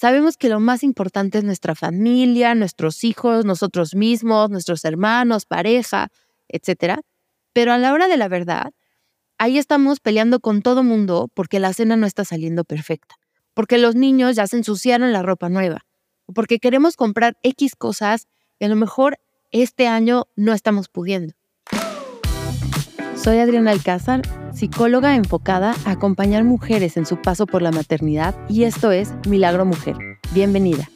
Sabemos que lo más importante es nuestra familia, nuestros hijos, nosotros mismos, nuestros hermanos, pareja, etc. Pero a la hora de la verdad, ahí estamos peleando con todo mundo porque la cena no está saliendo perfecta, porque los niños ya se ensuciaron la ropa nueva, porque queremos comprar X cosas y a lo mejor este año no estamos pudiendo. Soy Adriana Alcázar, psicóloga enfocada a acompañar mujeres en su paso por la maternidad y esto es Milagro Mujer. Bienvenida.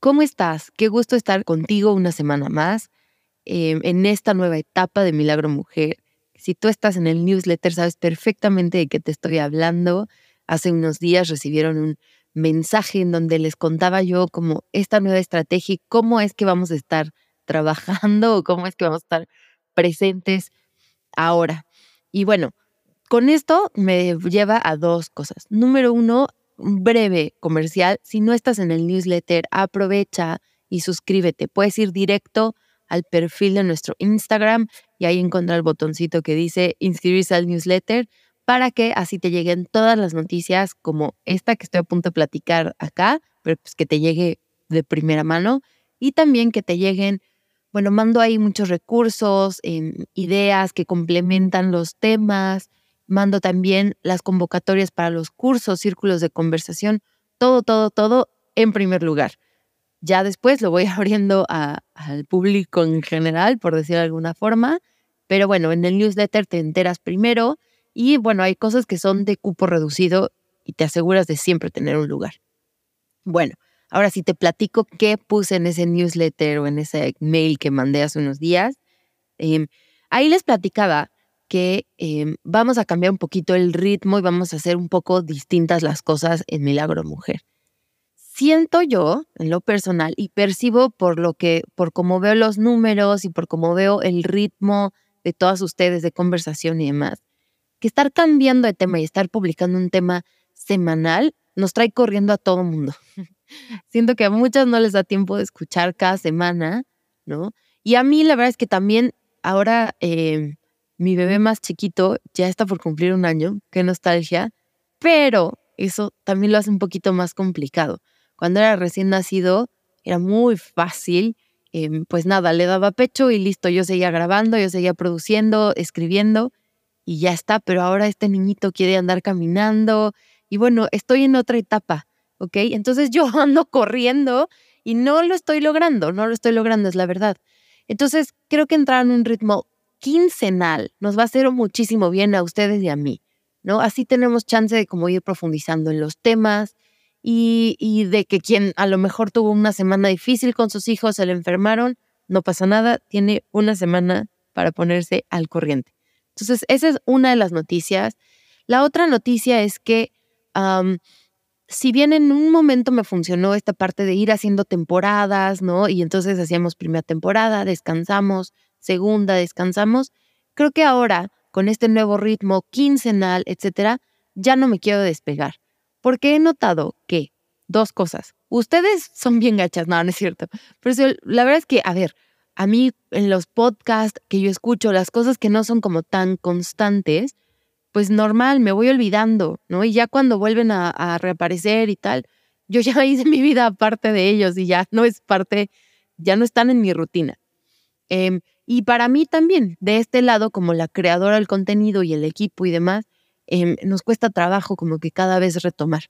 ¿Cómo estás? Qué gusto estar contigo una semana más em, en esta nueva etapa de Milagro Mujer. Si tú estás en el newsletter, sabes perfectamente de qué te estoy hablando. Hace unos días recibieron un mensaje en donde les contaba yo como esta nueva estrategia y cómo es que vamos a estar trabajando o cómo es que vamos a estar presentes ahora. Y bueno, con esto me lleva a dos cosas. Número uno, un breve comercial. Si no estás en el newsletter, aprovecha y suscríbete. Puedes ir directo al perfil de nuestro Instagram y ahí encontrar el botoncito que dice inscribirse al newsletter para que así te lleguen todas las noticias como esta que estoy a punto de platicar acá, pero pues que te llegue de primera mano y también que te lleguen bueno, mando ahí muchos recursos, em, ideas que complementan los temas, mando también las convocatorias para los cursos, círculos de conversación, todo, todo, todo en primer lugar. Ya después lo voy abriendo al público en general, por decir de alguna forma, pero bueno, en el newsletter te enteras primero y bueno, hay cosas que son de cupo reducido y te aseguras de siempre tener un lugar. Bueno, Ahora, si te platico qué puse en ese newsletter o en ese mail que mandé hace unos días, em, ahí les platicaba que em, vamos a cambiar un poquito el ritmo y vamos a hacer un poco distintas las cosas en Milagro Mujer. Siento yo, en lo personal, y percibo por lo que, por cómo veo los números y por cómo veo el ritmo de todas ustedes de conversación y demás, que estar cambiando de tema y estar publicando un tema semanal nos trae corriendo a todo mundo. Siento que a muchas no les da tiempo de escuchar cada semana, ¿no? Y a mí la verdad es que también ahora eh, mi bebé más chiquito ya está por cumplir un año, qué nostalgia, pero eso también lo hace un poquito más complicado. Cuando era recién nacido era muy fácil, em, pues nada, le daba pecho y listo, yo seguía grabando, yo seguía produciendo, escribiendo y ya está, pero ahora este niñito quiere andar caminando y bueno, estoy en otra etapa ¿ok? Entonces yo ando corriendo y no lo estoy logrando, no lo estoy logrando, es la verdad. Entonces creo que entrar en un ritmo quincenal nos va a hacer muchísimo bien a ustedes y a mí, ¿no? Así tenemos chance de como ir profundizando en los temas y, y de que quien a lo mejor tuvo una semana difícil con sus hijos, se le enfermaron, no pasa nada, tiene una semana para ponerse al corriente. Entonces, esa es una de las noticias. La otra noticia es que si bien en un momento me funcionó esta parte de ir haciendo temporadas, ¿no? Y entonces hacíamos primera temporada, descansamos, segunda, descansamos, creo que ahora, con este nuevo ritmo quincenal, etcétera, ya no me quiero despegar. Porque he notado que, dos cosas, ustedes son bien gachas, no, no es cierto, pero la verdad es que, a ver, a mí en los podcasts que yo escucho, las cosas que no son como tan constantes, pues normal, me voy olvidando, ¿no? Y ya cuando vuelven a, reaparecer y tal, yo ya hice mi vida aparte de ellos y ya no es parte, ya no están en mi rutina. Em, y para mí también, de este lado, como la creadora del contenido y el equipo y demás, em, nos cuesta trabajo como que cada vez retomar.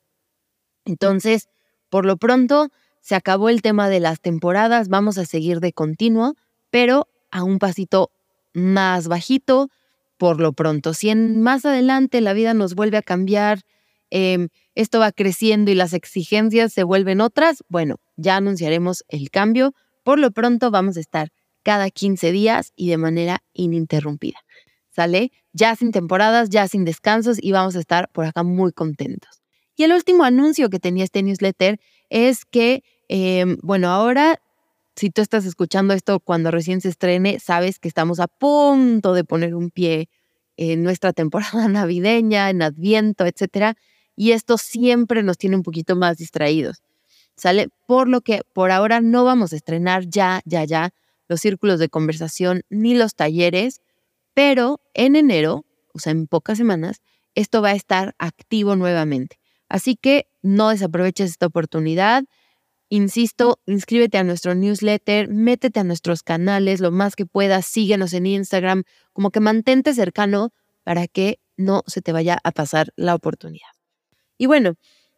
Entonces, por lo pronto, se acabó el tema de las temporadas, vamos a seguir de continuo, pero a un pasito más bajito, por lo pronto. Si en más adelante la vida nos vuelve a cambiar, em, esto va creciendo y las exigencias se vuelven otras, bueno, ya anunciaremos el cambio. Por lo pronto vamos a estar cada 15 días y de manera ininterrumpida. ¿Sale? Ya sin temporadas, ya sin descansos y vamos a estar por acá muy contentos. Y el último anuncio que tenía este newsletter es que, em, bueno, ahora si tú estás escuchando esto cuando recién se estrene, sabes que estamos a punto de poner un pie en nuestra temporada navideña, en Adviento, etcétera, y esto siempre nos tiene un poquito más distraídos. ¿Sale? Por lo que por ahora no vamos a estrenar ya, ya, ya los círculos de conversación ni los talleres, pero en enero, o sea, en pocas semanas, esto va a estar activo nuevamente. Así que no desaproveches esta oportunidad. Insisto, inscríbete a nuestro newsletter, métete a nuestros canales lo más que puedas, síguenos en Instagram, como que mantente cercano para que no se te vaya a pasar la oportunidad. Y bueno,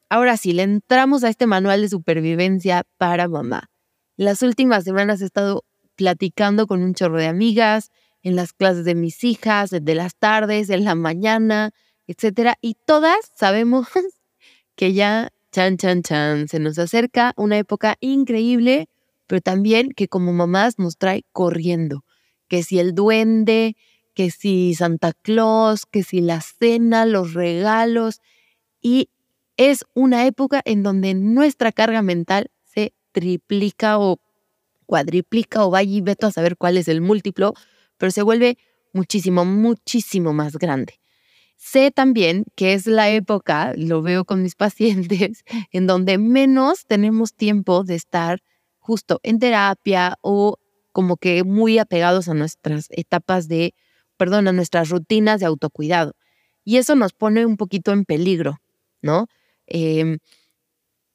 ahora sí, le entramos a este manual de supervivencia para mamá. Las últimas semanas he estado platicando con un chorro de amigas, en las clases de mis hijas, de las tardes, en la mañana, etcétera, y todas sabemos que ya chan chan chan se nos acerca una época increíble, pero también que como mamás nos trae corriendo, que si el duende, que si Santa Claus, que si la cena, los regalos y es una época en donde nuestra carga mental se triplica o cuadriplica o vaya y veto a saber cuál es el múltiplo, pero se vuelve muchísimo, muchísimo más grande. Sé también que es la época, lo veo con mis pacientes, en donde menos tenemos tiempo de estar justo en terapia o como que muy apegados a nuestras etapas de, perdón, a nuestras rutinas de autocuidado. Y eso nos pone un poquito en peligro, ¿no? Em,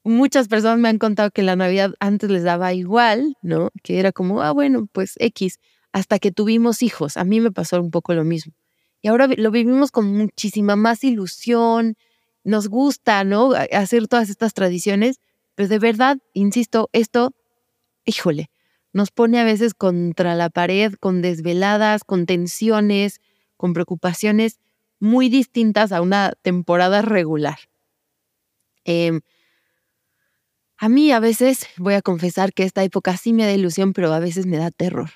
muchas personas me han contado que la Navidad antes les daba igual, ¿no? Que era como, ah, bueno, pues X, hasta que tuvimos hijos. A mí me pasó un poco lo mismo. Y ahora lo vivimos con muchísima más ilusión, nos gusta, ¿no? Hacer todas estas tradiciones, pero de verdad, insisto, esto, híjole, nos pone a veces contra la pared, con desveladas, con tensiones, con preocupaciones muy distintas a una temporada regular. Em, a mí a veces, voy a confesar que esta época sí me da ilusión, pero a veces me da terror.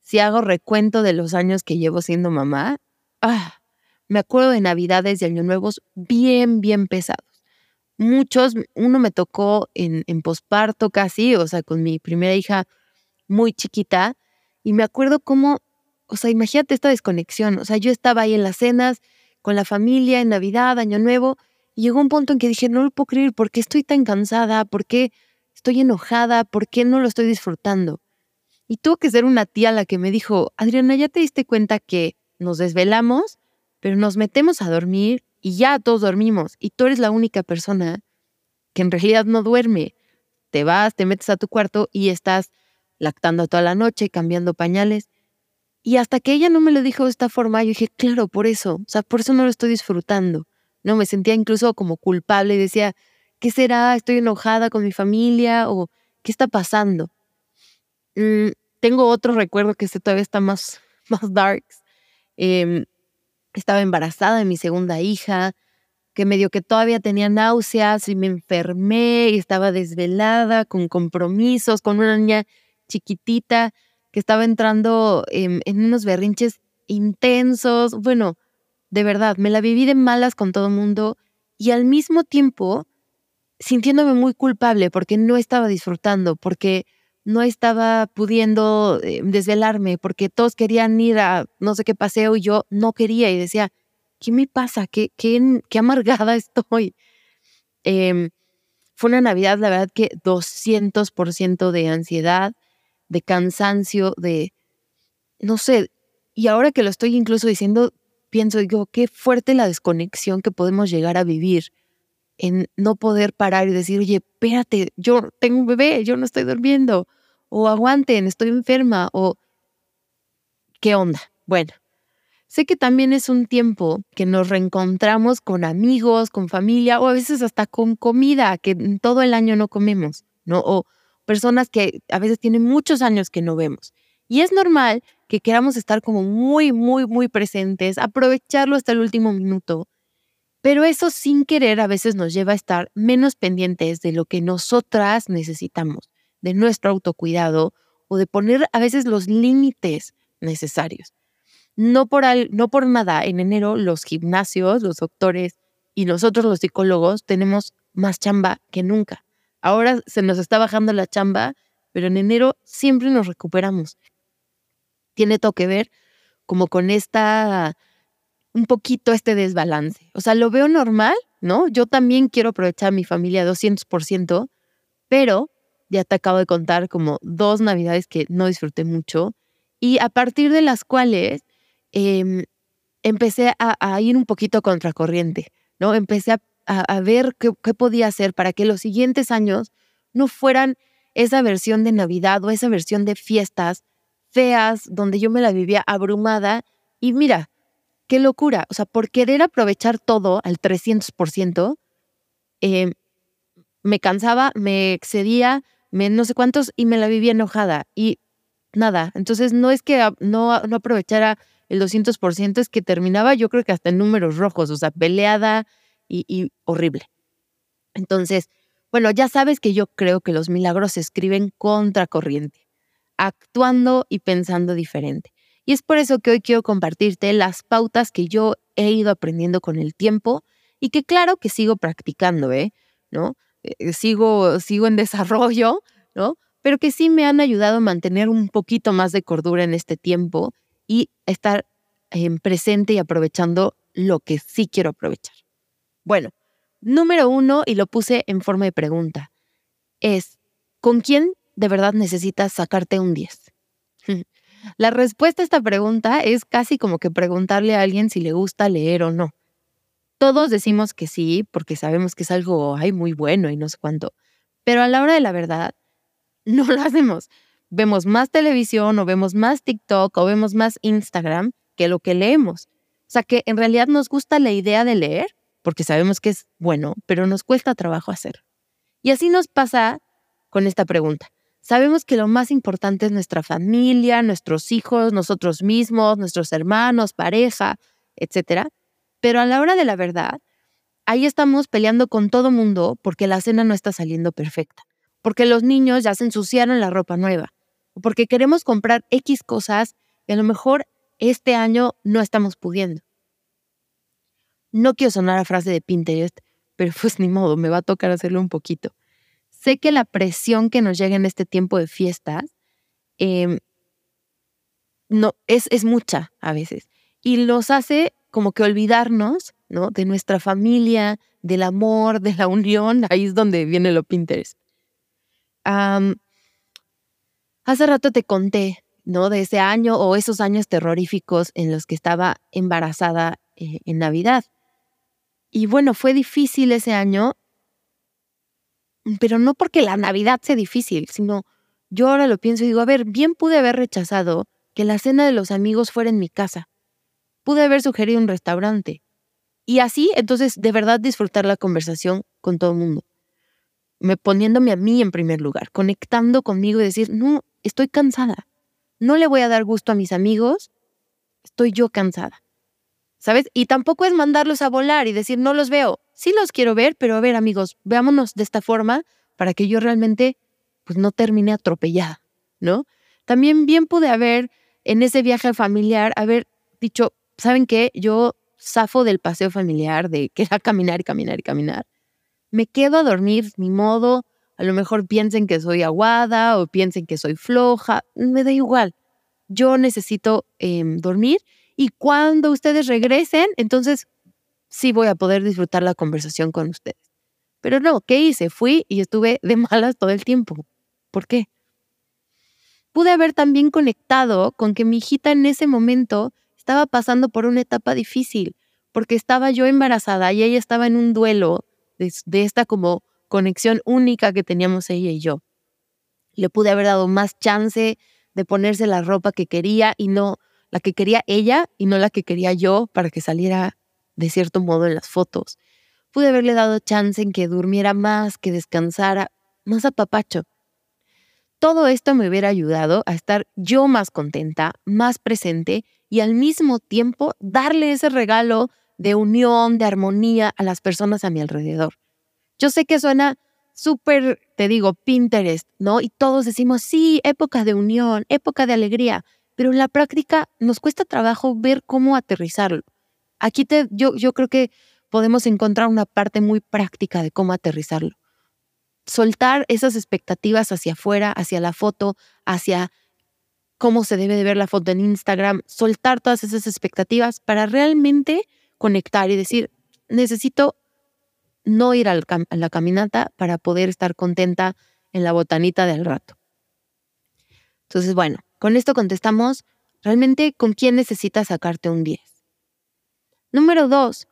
Si hago recuento de los años que llevo siendo mamá, ah, me acuerdo de Navidades y Año Nuevos bien, bien pesados. Muchos, uno me tocó en, en posparto casi, o sea, con mi primera hija muy chiquita, y me acuerdo cómo, o sea, imagínate esta desconexión, o sea, yo estaba ahí en las cenas, con la familia, en Navidad, Año Nuevo, y llegó un punto en que dije, no lo puedo creer, ¿por qué estoy tan cansada? ¿Por qué estoy enojada? ¿Por qué no lo estoy disfrutando? Y tuvo que ser una tía la que me dijo, Adriana, ¿ya te diste cuenta que nos desvelamos, pero nos metemos a dormir y ya todos dormimos y tú eres la única persona que en realidad no duerme? Te vas, te metes a tu cuarto y estás lactando toda la noche, cambiando pañales. Y hasta que ella no me lo dijo de esta forma, yo dije, claro, por eso, o sea, por eso no lo estoy disfrutando. No, me sentía incluso como culpable y decía, ¿qué será? ¿Estoy enojada con mi familia? ¿O qué está pasando? Mm, tengo otro recuerdo que este todavía está más, más darks. Em, estaba embarazada de mi segunda hija, que medio que todavía tenía náuseas y me enfermé y estaba desvelada, con compromisos, con una niña chiquitita que estaba entrando en, en unos berrinches intensos. Bueno, de verdad, me la viví de malas con todo el mundo y al mismo tiempo sintiéndome muy culpable porque no estaba disfrutando, porque no estaba pudiendo eh, desvelarme, porque todos querían ir a no sé qué paseo y yo no quería y decía, ¿qué me pasa? ¿Qué, qué, qué amargada estoy? Em, fue una Navidad, la verdad que 200% de ansiedad, de cansancio, de, no sé, y ahora que lo estoy incluso diciendo, pienso, digo, qué fuerte la desconexión que podemos llegar a vivir en no poder parar y decir, oye, espérate, yo tengo un bebé, yo no estoy durmiendo, o aguanten, estoy enferma, o qué onda. Bueno, sé que también es un tiempo que nos reencontramos con amigos, con familia, o a veces hasta con comida que todo el año no comemos, ¿no? O personas que a veces tienen muchos años que no vemos. Y es normal que queramos estar como muy, muy, muy presentes, aprovecharlo hasta el último minuto. Pero eso sin querer a veces nos lleva a estar menos pendientes de lo que nosotras necesitamos, de nuestro autocuidado o de poner a veces los límites necesarios. No por, no por nada, en enero los gimnasios, los doctores y nosotros los psicólogos tenemos más chamba que nunca. Ahora se nos está bajando la chamba, pero en enero siempre nos recuperamos tiene todo que ver como con esta, un poquito este desbalance. O sea, lo veo normal, ¿no? Yo también quiero aprovechar a mi familia 200%, pero ya te acabo de contar como dos navidades que no disfruté mucho y a partir de las cuales em, empecé a, ir un poquito contracorriente, ¿no? Empecé a, ver qué, qué podía hacer para que los siguientes años no fueran esa versión de Navidad o esa versión de fiestas feas donde yo me la vivía abrumada. Y mira, qué locura. O sea, por querer aprovechar todo al 300%, eh, me cansaba, me excedía, me no sé cuántos y me la vivía enojada. Y nada, entonces no es que no, no aprovechara el 200%, es que terminaba yo creo que hasta en números rojos, o sea, peleada y, y horrible. Entonces, bueno, ya sabes que yo creo que los milagros se escriben contracorriente, actuando y pensando diferente. Y es por eso que hoy quiero compartirte las pautas que yo he ido aprendiendo con el tiempo y que claro que sigo practicando, ¿eh? ¿No? Eh, sigo, sigo en desarrollo, ¿no? Pero que sí me han ayudado a mantener un poquito más de cordura en este tiempo y estar en presente y aprovechando lo que sí quiero aprovechar. Bueno, Número uno, y lo puse en forma de pregunta, es, ¿con quién de verdad necesitas sacarte un 10? La respuesta a esta pregunta es casi como que preguntarle a alguien si le gusta leer o no. Todos decimos que sí, porque sabemos que es algo ay, muy bueno y no sé cuánto, pero a la hora de la verdad, no lo hacemos. Vemos más televisión o vemos más TikTok o vemos más Instagram que lo que leemos. O sea que en realidad nos gusta la idea de leer, porque sabemos que es bueno, pero nos cuesta trabajo hacer. Y así nos pasa con esta pregunta. Sabemos que lo más importante es nuestra familia, nuestros hijos, nosotros mismos, nuestros hermanos, pareja, etc. Pero a la hora de la verdad, ahí estamos peleando con todo mundo porque la cena no está saliendo perfecta, porque los niños ya se ensuciaron la ropa nueva, porque queremos comprar X cosas y a lo mejor este año no estamos pudiendo. No quiero sonar a frase de Pinterest, pero pues ni modo, me va a tocar hacerlo un poquito. Sé que la presión que nos llega en este tiempo de fiestas em, no, es, es mucha a veces y nos hace como que olvidarnos ¿no? de nuestra familia, del amor, de la unión. Ahí es donde viene lo Pinterest. hace rato te conté ¿no? de ese año o esos años terroríficos en los que estaba embarazada eh, en Navidad. Y bueno, fue difícil ese año, pero no porque la Navidad sea difícil, sino yo ahora lo pienso y digo, a ver, bien pude haber rechazado que la cena de los amigos fuera en mi casa. Pude haber sugerido un restaurante. Y así, entonces, de verdad disfrutar la conversación con todo el mundo. Me poniéndome a mí en primer lugar, conectando conmigo y decir, no, estoy cansada. No le voy a dar gusto a mis amigos, estoy yo cansada. ¿sabes? Y tampoco es mandarlos a volar y decir, no los veo. Sí los quiero ver, pero a ver, amigos, veámonos de esta forma para que yo realmente, pues, no termine atropellada, ¿no? También bien pude haber, en ese viaje familiar, haber dicho, ¿saben qué? Yo zafo del paseo familiar, de que era caminar y caminar y caminar. Me quedo a dormir, mi modo. A lo mejor piensen que soy aguada o piensen que soy floja. Me da igual. Yo necesito em, dormir y cuando ustedes regresen, entonces sí voy a poder disfrutar la conversación con ustedes. Pero no, ¿qué hice? Fui y estuve de malas todo el tiempo. ¿Por qué? Pude haber también conectado con que mi hijita en ese momento estaba pasando por una etapa difícil, porque estaba yo embarazada y ella estaba en un duelo de, esta como conexión única que teníamos ella y yo. Le pude haber dado más chance de ponerse la ropa que quería y no la que quería ella y no la que quería yo para que saliera de cierto modo en las fotos. Pude haberle dado chance en que durmiera más, que descansara, más apapacho. Todo esto me hubiera ayudado a estar yo más contenta, más presente y al mismo tiempo darle ese regalo de unión, de armonía a las personas a mi alrededor. Yo sé que suena súper, te digo, Pinterest, ¿no? Y todos decimos, sí, época de unión, época de alegría pero en la práctica nos cuesta trabajo ver cómo aterrizarlo. Aquí te, yo, yo creo que podemos encontrar una parte muy práctica de cómo aterrizarlo. Soltar esas expectativas hacia afuera, hacia la foto, hacia cómo se debe de ver la foto en Instagram, soltar todas esas expectativas para realmente conectar y decir, necesito no ir a la caminata para poder estar contenta en la botanita del rato. Entonces, bueno, con esto contestamos, realmente, ¿con quién necesitas sacarte un 10? Número dos,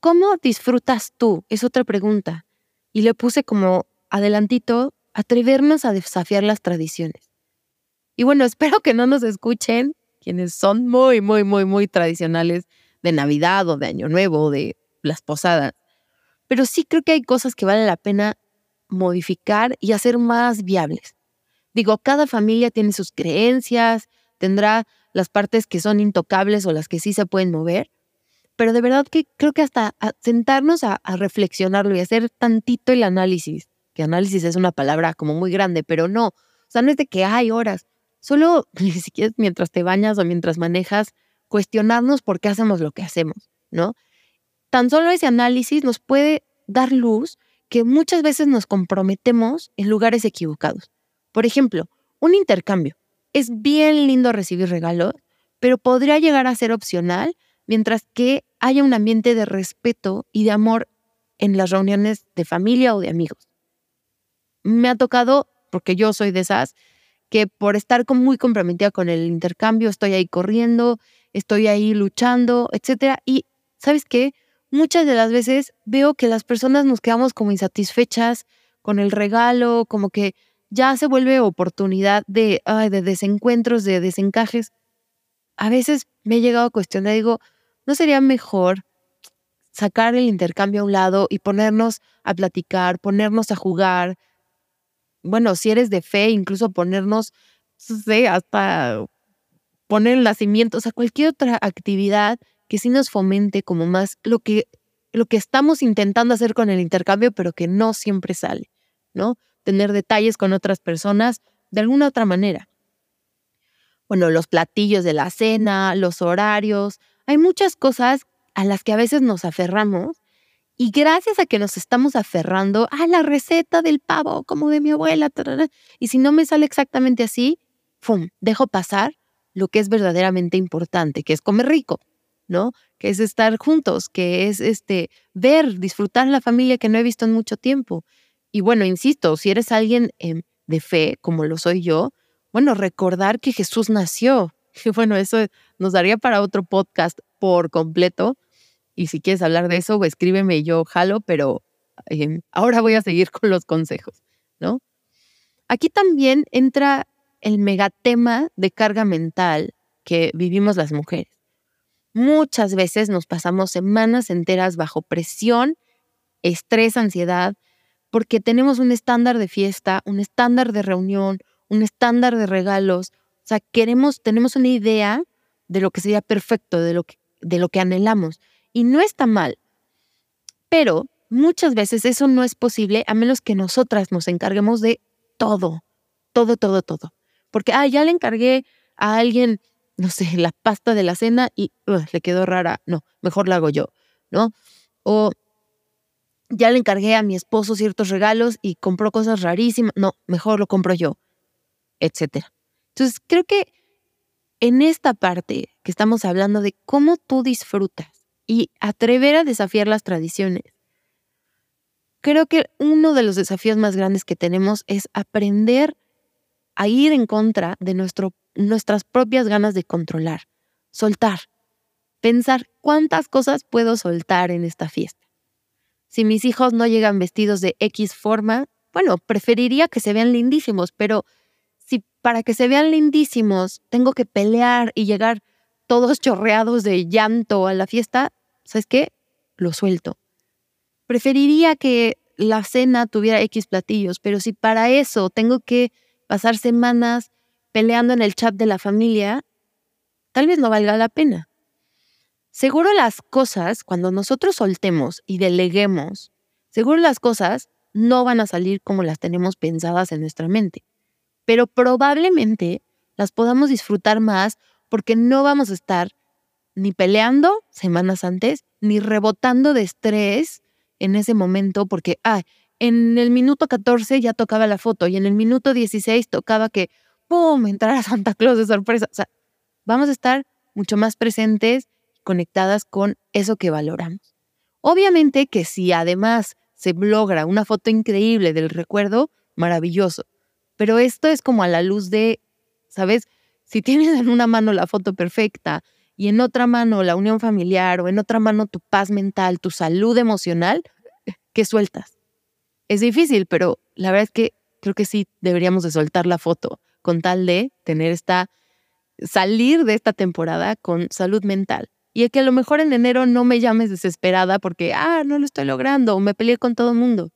¿cómo disfrutas tú? Es otra pregunta. Y le puse como adelantito, atrevernos a desafiar las tradiciones. Y bueno, espero que no nos escuchen quienes son muy, muy, muy, muy tradicionales de Navidad o de Año Nuevo o de las posadas. Pero sí creo que hay cosas que vale la pena modificar y hacer más viables. Digo, cada familia tiene sus creencias, tendrá las partes que son intocables o las que sí se pueden mover, pero de verdad que creo que hasta sentarnos a, reflexionarlo y hacer tantito el análisis, que análisis es una palabra como muy grande, pero no, o sea, no es de que hay horas, solo si quieres mientras te bañas o mientras manejas, cuestionarnos por qué hacemos lo que hacemos, ¿no? Tan solo ese análisis nos puede dar luz que muchas veces nos comprometemos en lugares equivocados. Por ejemplo, un intercambio. Es bien lindo recibir regalos, pero podría llegar a ser opcional mientras que haya un ambiente de respeto y de amor en las reuniones de familia o de amigos. Me ha tocado, porque yo soy de esas, que por estar muy comprometida con el intercambio, estoy ahí corriendo, estoy ahí luchando, etc. Y, ¿sabes qué? Muchas de las veces veo que las personas nos quedamos como insatisfechas con el regalo, como que ya se vuelve oportunidad de, de desencuentros, de desencajes. A veces me he llegado a cuestionar, digo, ¿no sería mejor sacar el intercambio a un lado y ponernos a platicar, ponernos a jugar? Bueno, si eres de fe, incluso ponernos, no sé, hasta poner el nacimiento, o sea, cualquier otra actividad que sí nos fomente como más lo que, lo que estamos intentando hacer con el intercambio, pero que no siempre sale, ¿no? Tener detalles con otras personas de alguna otra manera. Bueno, los platillos de la cena, los horarios, hay muchas cosas a las que a veces nos aferramos y gracias a que nos estamos aferrando a la receta del pavo, como de mi abuela, y si no me sale exactamente así, ¡fum! Dejo pasar lo que es verdaderamente importante, que es comer rico, ¿no? Que es estar juntos, que es este ver, disfrutar la familia que no he visto en mucho tiempo. Y bueno, insisto, si eres alguien em, de fe, como lo soy yo, bueno, recordar que Jesús nació. Y bueno, eso nos daría para otro podcast por completo. Y si quieres hablar de eso, escríbeme, yo jalo, pero em, ahora voy a seguir con los consejos, ¿no? Aquí también entra el megatema de carga mental que vivimos las mujeres. Muchas veces nos pasamos semanas enteras bajo presión, estrés, ansiedad, porque tenemos un estándar de fiesta, un estándar de reunión, un estándar de regalos. O sea, queremos, tenemos una idea de lo que sería perfecto, de lo que, de lo que anhelamos. Y no está mal. Pero muchas veces eso no es posible a menos que nosotras nos encarguemos de todo, todo, todo, todo. Porque, ah, ya le encargué a alguien no sé, la pasta de la cena y le quedó rara. No, mejor la hago yo, ¿no? O ya le encargué a mi esposo ciertos regalos y compró cosas rarísimas. No, mejor lo compro yo, etcétera. Entonces, creo que en esta parte que estamos hablando de cómo tú disfrutas y atrever a desafiar las tradiciones, creo que uno de los desafíos más grandes que tenemos es aprender a ir en contra de nuestro nuestras propias ganas de controlar, soltar, pensar cuántas cosas puedo soltar en esta fiesta. Si mis hijos no llegan vestidos de X forma, bueno, preferiría que se vean lindísimos, pero para que se vean lindísimos tengo que pelear y llegar todos chorreados de llanto a la fiesta, ¿sabes qué? Lo suelto. Preferiría que la cena tuviera X platillos, pero si para eso tengo que pasar semanas peleando en el chat de la familia, tal vez no valga la pena. Seguro las cosas, cuando nosotros soltemos y deleguemos, seguro las cosas no van a salir como las tenemos pensadas en nuestra mente. Pero probablemente las podamos disfrutar más porque no vamos a estar ni peleando semanas antes, ni rebotando de estrés en ese momento porque, ah, en el minuto 14 ya tocaba la foto y en el minuto 16 tocaba que ¡pum!, entrar a Santa Claus de sorpresa. O sea, vamos a estar mucho más presentes y conectadas con eso que valoramos. Obviamente que si además se logra una foto increíble del recuerdo, maravilloso. Pero esto es como a la luz de, ¿sabes? Si tienes en una mano la foto perfecta y en otra mano la unión familiar o en otra mano tu paz mental, tu salud emocional, ¿qué sueltas? Es difícil, pero la verdad es que creo que sí deberíamos de soltar la foto con tal de tener esta, salir de esta temporada con salud mental. Y que a lo mejor en enero no me llames desesperada porque, ah, no lo estoy logrando o me peleé con todo el mundo.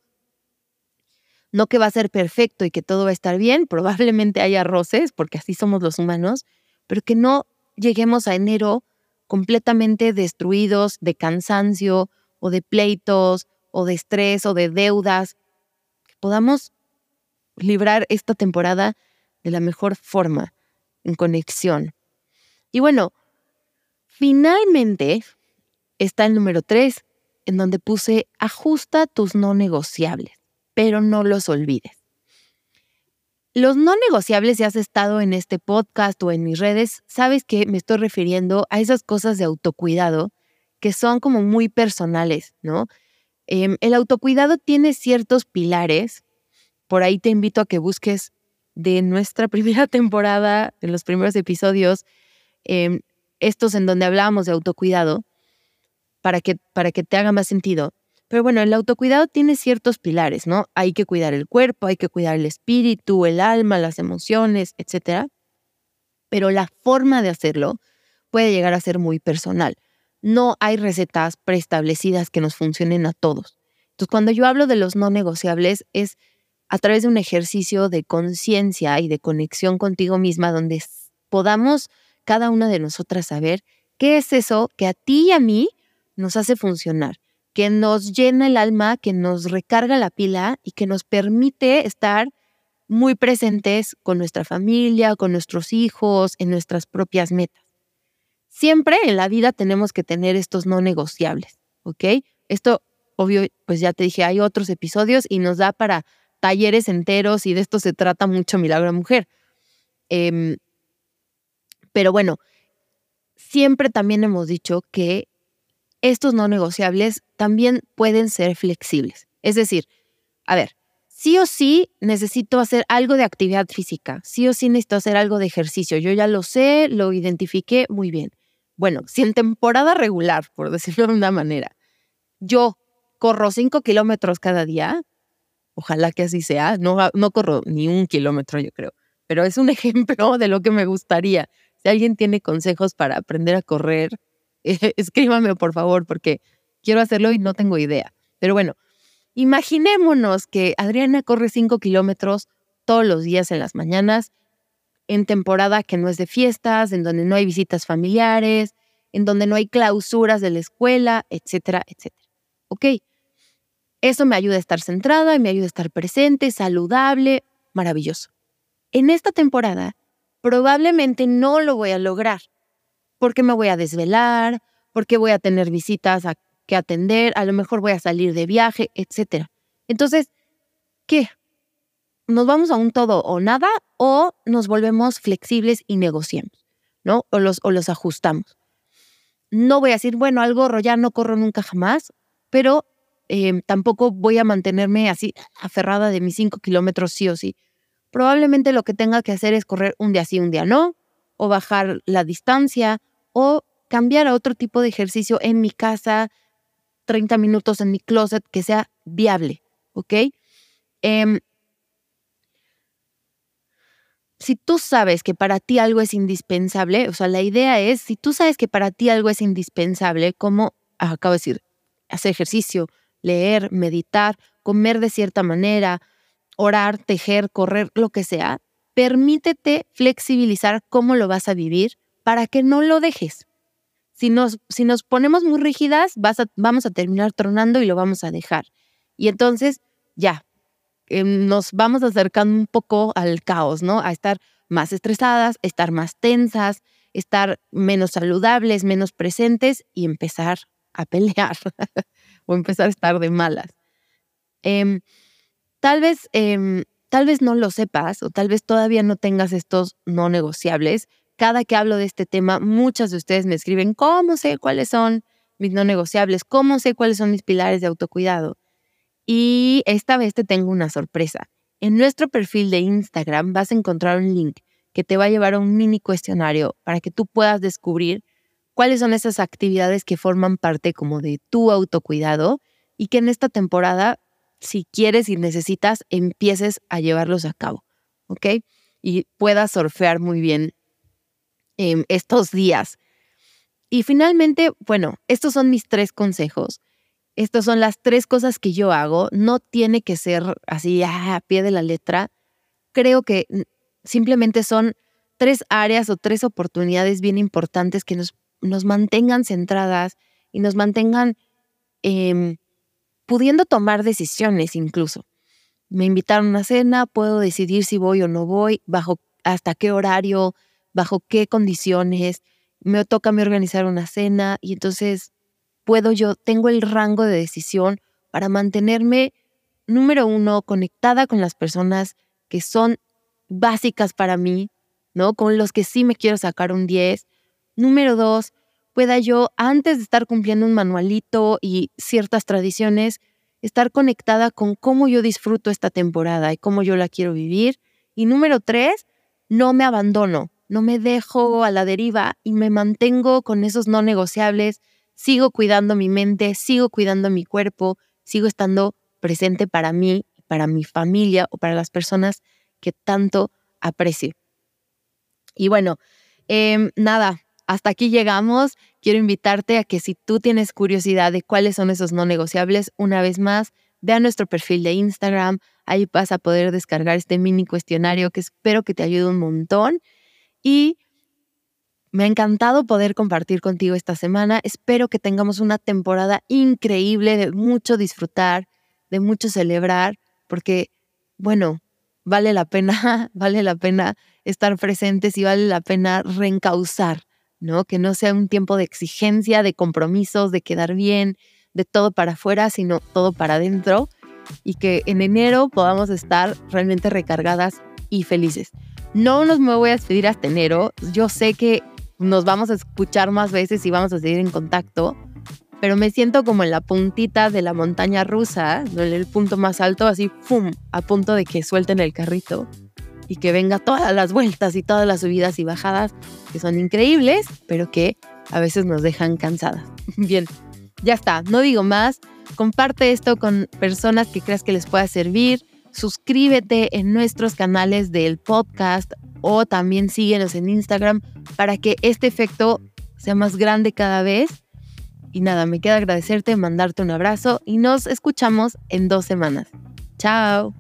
No que va a ser perfecto y que todo va a estar bien, probablemente haya roces, porque así somos los humanos, pero que no lleguemos a enero completamente destruidos de cansancio o de pleitos o de estrés o de deudas, que podamos librar esta temporada de la mejor forma, en conexión. Y bueno, Finalmente está el número 3, en donde puse ajusta tus no negociables, pero no los olvides. Los no negociables, si has estado en este podcast o en mis redes, sabes que me estoy refiriendo a esas cosas de autocuidado que son como muy personales, ¿no? Em, el autocuidado tiene ciertos pilares. Por ahí te invito a que busques de nuestra primera temporada, en los primeros episodios, em, estos en donde hablábamos de autocuidado, para que, para que te haga más sentido. Pero bueno, el autocuidado tiene ciertos pilares, ¿no? Hay que cuidar el cuerpo, hay que cuidar el espíritu, el alma, las emociones, etc. Pero la forma de hacerlo puede llegar a ser muy personal. No hay recetas preestablecidas que nos funcionen a todos. Entonces, cuando yo hablo de los no negociables, es a través de un ejercicio de conciencia y de conexión contigo misma, donde podamos cada una de nosotras saber qué es eso que a ti y a mí nos hace funcionar, que nos llena el alma, que nos recarga la pila y que nos permite estar muy presentes con nuestra familia, con nuestros hijos, en nuestras propias metas. Siempre en la vida tenemos que tener estos no negociables, ¿ok? Esto, obvio, pues ya te dije, hay otros episodios y nos da para talleres enteros y de esto se trata mucho Milagro Mujer. Eh, pero bueno, siempre también hemos dicho que estos no negociables también pueden ser flexibles. Es decir, a ver, sí o sí necesito hacer algo de actividad física, sí o sí necesito hacer algo de ejercicio. Yo ya lo sé, lo identifiqué muy bien. Bueno, si en temporada regular, por decirlo de una manera, yo corro cinco kilómetros cada día, ojalá que así sea, no, no corro ni un kilómetro yo creo, pero es un ejemplo de lo que me gustaría. Si alguien tiene consejos para aprender a correr, escríbame por favor, porque quiero hacerlo y no tengo idea. Pero bueno, imaginémonos que Adriana corre 5 kilómetros todos los días en las mañanas, en temporada que no es de fiestas, en donde no hay visitas familiares, en donde no hay clausuras de la escuela, etcétera, etcétera. ¿Ok? Eso me ayuda a estar centrada, me ayuda a estar presente, saludable, maravilloso. En esta temporada probablemente no lo voy a lograr porque me voy a desvelar, porque voy a tener visitas a, que atender, a lo mejor voy a salir de viaje, etc. Entonces, ¿qué? ¿Nos vamos a un todo o nada o nos volvemos flexibles y negociamos, ¿no? O los, o los ajustamos. No voy a decir, bueno, al gorro ya no corro nunca jamás, pero eh, tampoco voy a mantenerme así aferrada de mis cinco kilómetros sí o sí probablemente lo que tenga que hacer es correr un día sí, un día no, o bajar la distancia, o cambiar a otro tipo de ejercicio en mi casa, 30 minutos en mi closet, que sea viable, ¿ok? Em, si tú sabes que para ti algo es indispensable, o sea, la idea es, si tú sabes que para ti algo es indispensable, como acabo de decir, hacer ejercicio, leer, meditar, comer de cierta manera, orar, tejer, correr, lo que sea, permítete flexibilizar cómo lo vas a vivir para que no lo dejes. Si nos, si nos ponemos muy rígidas, vamos a terminar tronando y lo vamos a dejar. Y entonces, ya, em, nos vamos acercando un poco al caos, ¿no? A estar más estresadas, estar más tensas, estar menos saludables, menos presentes y empezar a pelear o empezar a estar de malas. Eh, Tal vez, em, tal vez no lo sepas o tal vez todavía no tengas estos no negociables. Cada que hablo de este tema, muchas de ustedes me escriben, ¿cómo sé cuáles son mis no negociables? ¿Cómo sé cuáles son mis pilares de autocuidado? Y esta vez te tengo una sorpresa. En nuestro perfil de Instagram vas a encontrar un link que te va a llevar a un mini cuestionario para que tú puedas descubrir cuáles son esas actividades que forman parte como de tu autocuidado y que en esta temporada, si quieres y necesitas, empieces a llevarlos a cabo, ¿ok? Y puedas surfear muy bien em, estos días. Y finalmente, bueno, estos son mis tres consejos. Estas son las tres cosas que yo hago. No tiene que ser así ah, a pie de la letra. Creo que simplemente son tres áreas o tres oportunidades bien importantes que nos, nos mantengan centradas y nos mantengan em, pudiendo tomar decisiones incluso. Me invitaron a cena, puedo decidir si voy o no voy, bajo hasta qué horario, bajo qué condiciones, me toca me organizar una cena y entonces puedo yo, tengo el rango de decisión para mantenerme, número uno, conectada con las personas que son básicas para mí, ¿no? Con los que sí me quiero sacar un 10. Número dos, pueda yo, antes de estar cumpliendo un manualito y ciertas tradiciones, estar conectada con cómo yo disfruto esta temporada y cómo yo la quiero vivir. Y número tres, no me abandono, no me dejo a la deriva y me mantengo con esos no negociables, sigo cuidando mi mente, sigo cuidando mi cuerpo, sigo estando presente para mí, para mi familia o para las personas que tanto aprecio. Y bueno, em, nada, hasta aquí llegamos. Quiero invitarte a que si tú tienes curiosidad de cuáles son esos no negociables, una vez más, ve a nuestro perfil de Instagram. Ahí vas a poder descargar este mini cuestionario que espero que te ayude un montón. Y me ha encantado poder compartir contigo esta semana. Espero que tengamos una temporada increíble de mucho disfrutar, de mucho celebrar, porque, bueno, vale la pena, vale la pena estar presentes y vale la pena reencauzar, ¿no? Que no sea un tiempo de exigencia, de compromisos, de quedar bien, de todo para afuera, sino todo para adentro y que en enero podamos estar realmente recargadas y felices. No nos me voy a despedir hasta enero. Yo sé que nos vamos a escuchar más veces y vamos a seguir en contacto, pero me siento como en la puntita de la montaña rusa, en el punto más alto, así, ¡pum!, a punto de que suelten el carrito y que venga todas las vueltas y todas las subidas y bajadas que son increíbles, pero que a veces nos dejan cansadas. Bien, ya está, no digo más. Comparte esto con personas que creas que les pueda servir. Suscríbete en nuestros canales del podcast o también síguenos en Instagram para que este efecto sea más grande cada vez y nada, me queda agradecerte, mandarte un abrazo y nos escuchamos en dos semanas. Chao.